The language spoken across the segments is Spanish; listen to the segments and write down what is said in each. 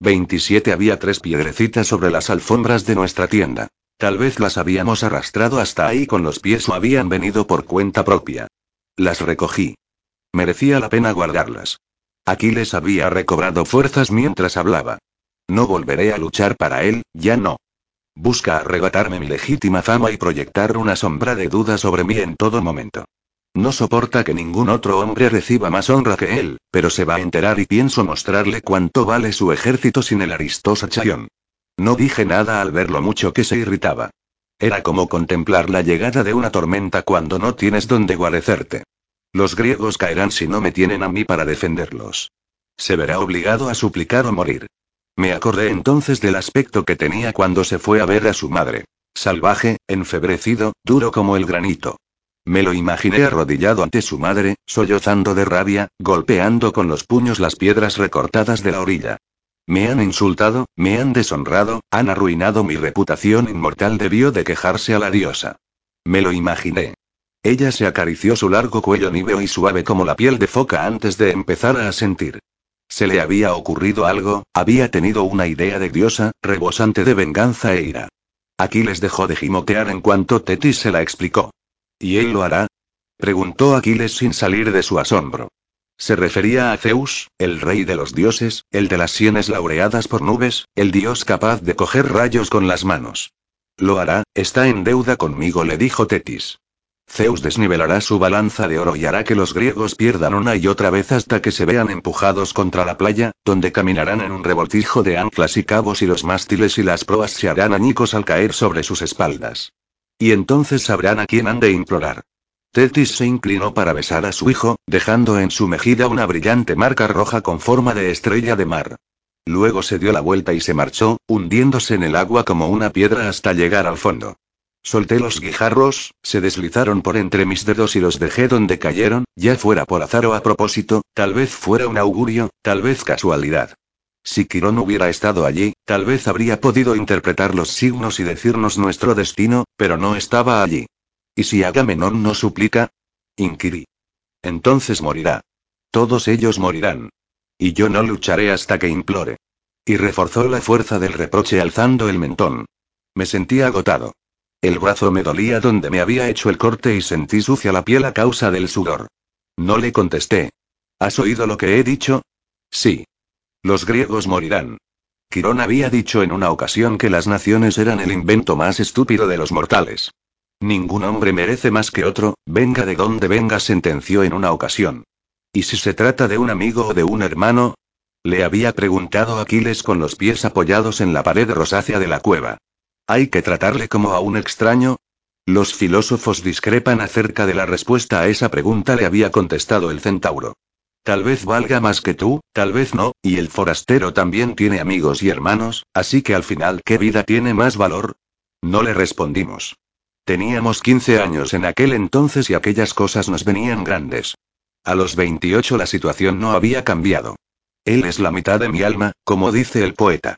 27 había tres piedrecitas sobre las alfombras de nuestra tienda. Tal vez las habíamos arrastrado hasta ahí con los pies o habían venido por cuenta propia. Las recogí. Merecía la pena guardarlas. Aquiles había recobrado fuerzas mientras hablaba. No volveré a luchar para él, ya no. Busca arrebatarme mi legítima fama y proyectar una sombra de duda sobre mí en todo momento. No soporta que ningún otro hombre reciba más honra que él, pero se va a enterar y pienso mostrarle cuánto vale su ejército sin el aristosa Chayón. No dije nada al ver lo mucho que se irritaba. Era como contemplar la llegada de una tormenta cuando no tienes donde guarecerte. Los griegos caerán si no me tienen a mí para defenderlos. Se verá obligado a suplicar o morir. Me acordé entonces del aspecto que tenía cuando se fue a ver a su madre. Salvaje, enfebrecido, duro como el granito. Me lo imaginé arrodillado ante su madre, sollozando de rabia, golpeando con los puños las piedras recortadas de la orilla. Me han insultado, me han deshonrado, han arruinado mi reputación inmortal, debió de quejarse a la diosa. Me lo imaginé. Ella se acarició su largo cuello níveo y suave como la piel de foca antes de empezar a sentir. Se le había ocurrido algo, había tenido una idea de diosa, rebosante de venganza e ira. Aquiles dejó de gimotear en cuanto Tetis se la explicó. ¿Y él lo hará? preguntó Aquiles sin salir de su asombro. Se refería a Zeus, el rey de los dioses, el de las sienes laureadas por nubes, el dios capaz de coger rayos con las manos. Lo hará, está en deuda conmigo, le dijo Tetis. Zeus desnivelará su balanza de oro y hará que los griegos pierdan una y otra vez hasta que se vean empujados contra la playa, donde caminarán en un revoltijo de anclas y cabos y los mástiles y las proas se harán añicos al caer sobre sus espaldas. Y entonces sabrán a quién han de implorar. Tetis se inclinó para besar a su hijo, dejando en su mejilla una brillante marca roja con forma de estrella de mar. Luego se dio la vuelta y se marchó, hundiéndose en el agua como una piedra hasta llegar al fondo. Solté los guijarros, se deslizaron por entre mis dedos y los dejé donde cayeron, ya fuera por azar o a propósito, tal vez fuera un augurio, tal vez casualidad. Si Quirón hubiera estado allí, tal vez habría podido interpretar los signos y decirnos nuestro destino, pero no estaba allí. ¿Y si Agamenón no suplica? Inquirí. Entonces morirá. Todos ellos morirán. Y yo no lucharé hasta que implore. Y reforzó la fuerza del reproche alzando el mentón. Me sentí agotado. El brazo me dolía donde me había hecho el corte y sentí sucia la piel a causa del sudor. No le contesté. ¿Has oído lo que he dicho? Sí. Los griegos morirán. Quirón había dicho en una ocasión que las naciones eran el invento más estúpido de los mortales. Ningún hombre merece más que otro, venga de donde venga, sentenció en una ocasión. ¿Y si se trata de un amigo o de un hermano? Le había preguntado Aquiles con los pies apoyados en la pared rosácea de la cueva. ¿Hay que tratarle como a un extraño? Los filósofos discrepan acerca de la respuesta a esa pregunta, le había contestado el centauro. Tal vez valga más que tú, tal vez no, y el forastero también tiene amigos y hermanos, así que al final, ¿qué vida tiene más valor? No le respondimos. Teníamos 15 años en aquel entonces y aquellas cosas nos venían grandes. A los 28 la situación no había cambiado. Él es la mitad de mi alma, como dice el poeta.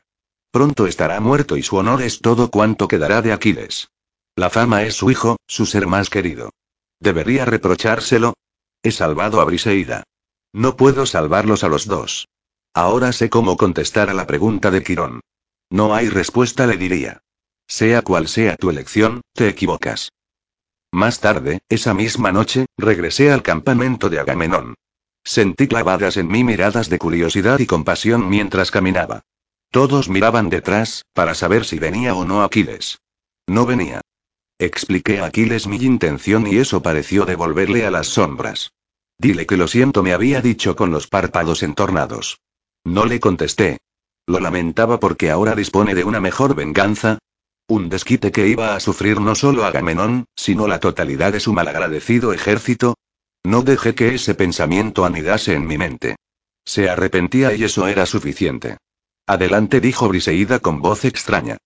Pronto estará muerto y su honor es todo cuanto quedará de Aquiles. La fama es su hijo, su ser más querido. ¿Debería reprochárselo? He salvado a Briseida. No puedo salvarlos a los dos. Ahora sé cómo contestar a la pregunta de Quirón. No hay respuesta, le diría. Sea cual sea tu elección, te equivocas. Más tarde, esa misma noche, regresé al campamento de Agamenón. Sentí clavadas en mí miradas de curiosidad y compasión mientras caminaba. Todos miraban detrás, para saber si venía o no Aquiles. No venía. Expliqué a Aquiles mi intención y eso pareció devolverle a las sombras. Dile que lo siento, me había dicho con los párpados entornados. No le contesté. Lo lamentaba porque ahora dispone de una mejor venganza, un desquite que iba a sufrir no solo Agamenón, sino la totalidad de su malagradecido ejército. No dejé que ese pensamiento anidase en mi mente. Se arrepentía y eso era suficiente. Adelante, dijo Briseida con voz extraña.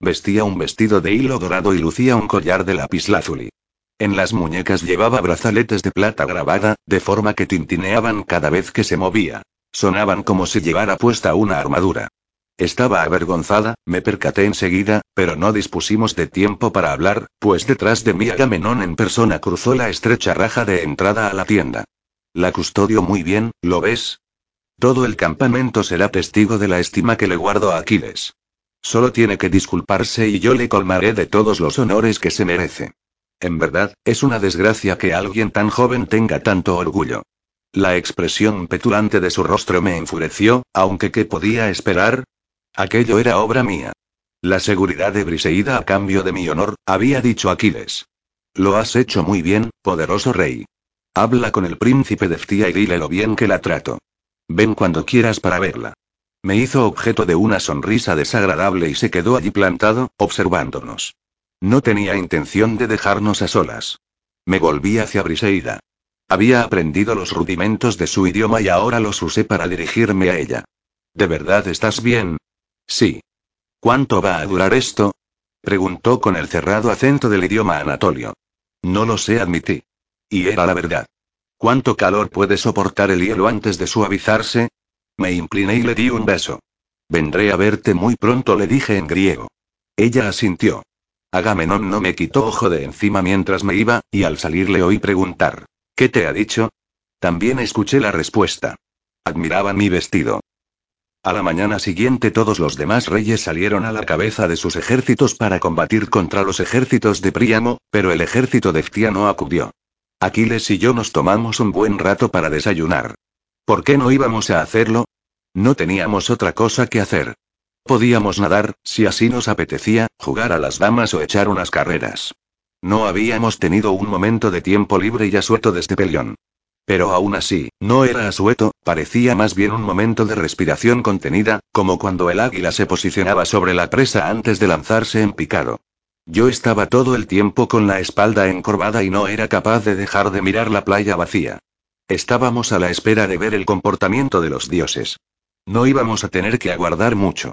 Vestía un vestido de hilo dorado y lucía un collar de lapislázuli. En las muñecas llevaba brazaletes de plata grabada, de forma que tintineaban cada vez que se movía. Sonaban como si llevara puesta una armadura. Estaba avergonzada, me percaté enseguida, pero no dispusimos de tiempo para hablar, pues detrás de mí Agamenón en persona cruzó la estrecha raja de entrada a la tienda. La custodio muy bien, ¿lo ves? Todo el campamento será testigo de la estima que le guardo a Aquiles. Solo tiene que disculparse y yo le colmaré de todos los honores que se merece. En verdad, es una desgracia que alguien tan joven tenga tanto orgullo. La expresión petulante de su rostro me enfureció, aunque ¿qué podía esperar? Aquello era obra mía. La seguridad de Briseida a cambio de mi honor, había dicho Aquiles. Lo has hecho muy bien, poderoso rey. Habla con el príncipe de Ftia y dile lo bien que la trato. Ven cuando quieras para verla. Me hizo objeto de una sonrisa desagradable y se quedó allí plantado, observándonos. No tenía intención de dejarnos a solas. Me volví hacia Briseida. Había aprendido los rudimentos de su idioma y ahora los usé para dirigirme a ella. ¿De verdad estás bien? Sí. ¿Cuánto va a durar esto? Preguntó con el cerrado acento del idioma anatolio. No lo sé, admití. Y era la verdad. ¿Cuánto calor puede soportar el hielo antes de suavizarse? Me incliné y le di un beso. Vendré a verte muy pronto, le dije en griego. Ella asintió. Agamenón no me quitó ojo de encima mientras me iba, y al salir le oí preguntar. ¿Qué te ha dicho? También escuché la respuesta. Admiraba mi vestido. A la mañana siguiente todos los demás reyes salieron a la cabeza de sus ejércitos para combatir contra los ejércitos de Príamo, pero el ejército de Ftia no acudió. Aquiles y yo nos tomamos un buen rato para desayunar. ¿Por qué no íbamos a hacerlo? No teníamos otra cosa que hacer. Podíamos nadar, si así nos apetecía, jugar a las damas o echar unas carreras. No habíamos tenido un momento de tiempo libre y asueto desde Pelión. Pero aún así, no era asueto, parecía más bien un momento de respiración contenida, como cuando el águila se posicionaba sobre la presa antes de lanzarse en picado. Yo estaba todo el tiempo con la espalda encorvada y no era capaz de dejar de mirar la playa vacía. Estábamos a la espera de ver el comportamiento de los dioses. No íbamos a tener que aguardar mucho.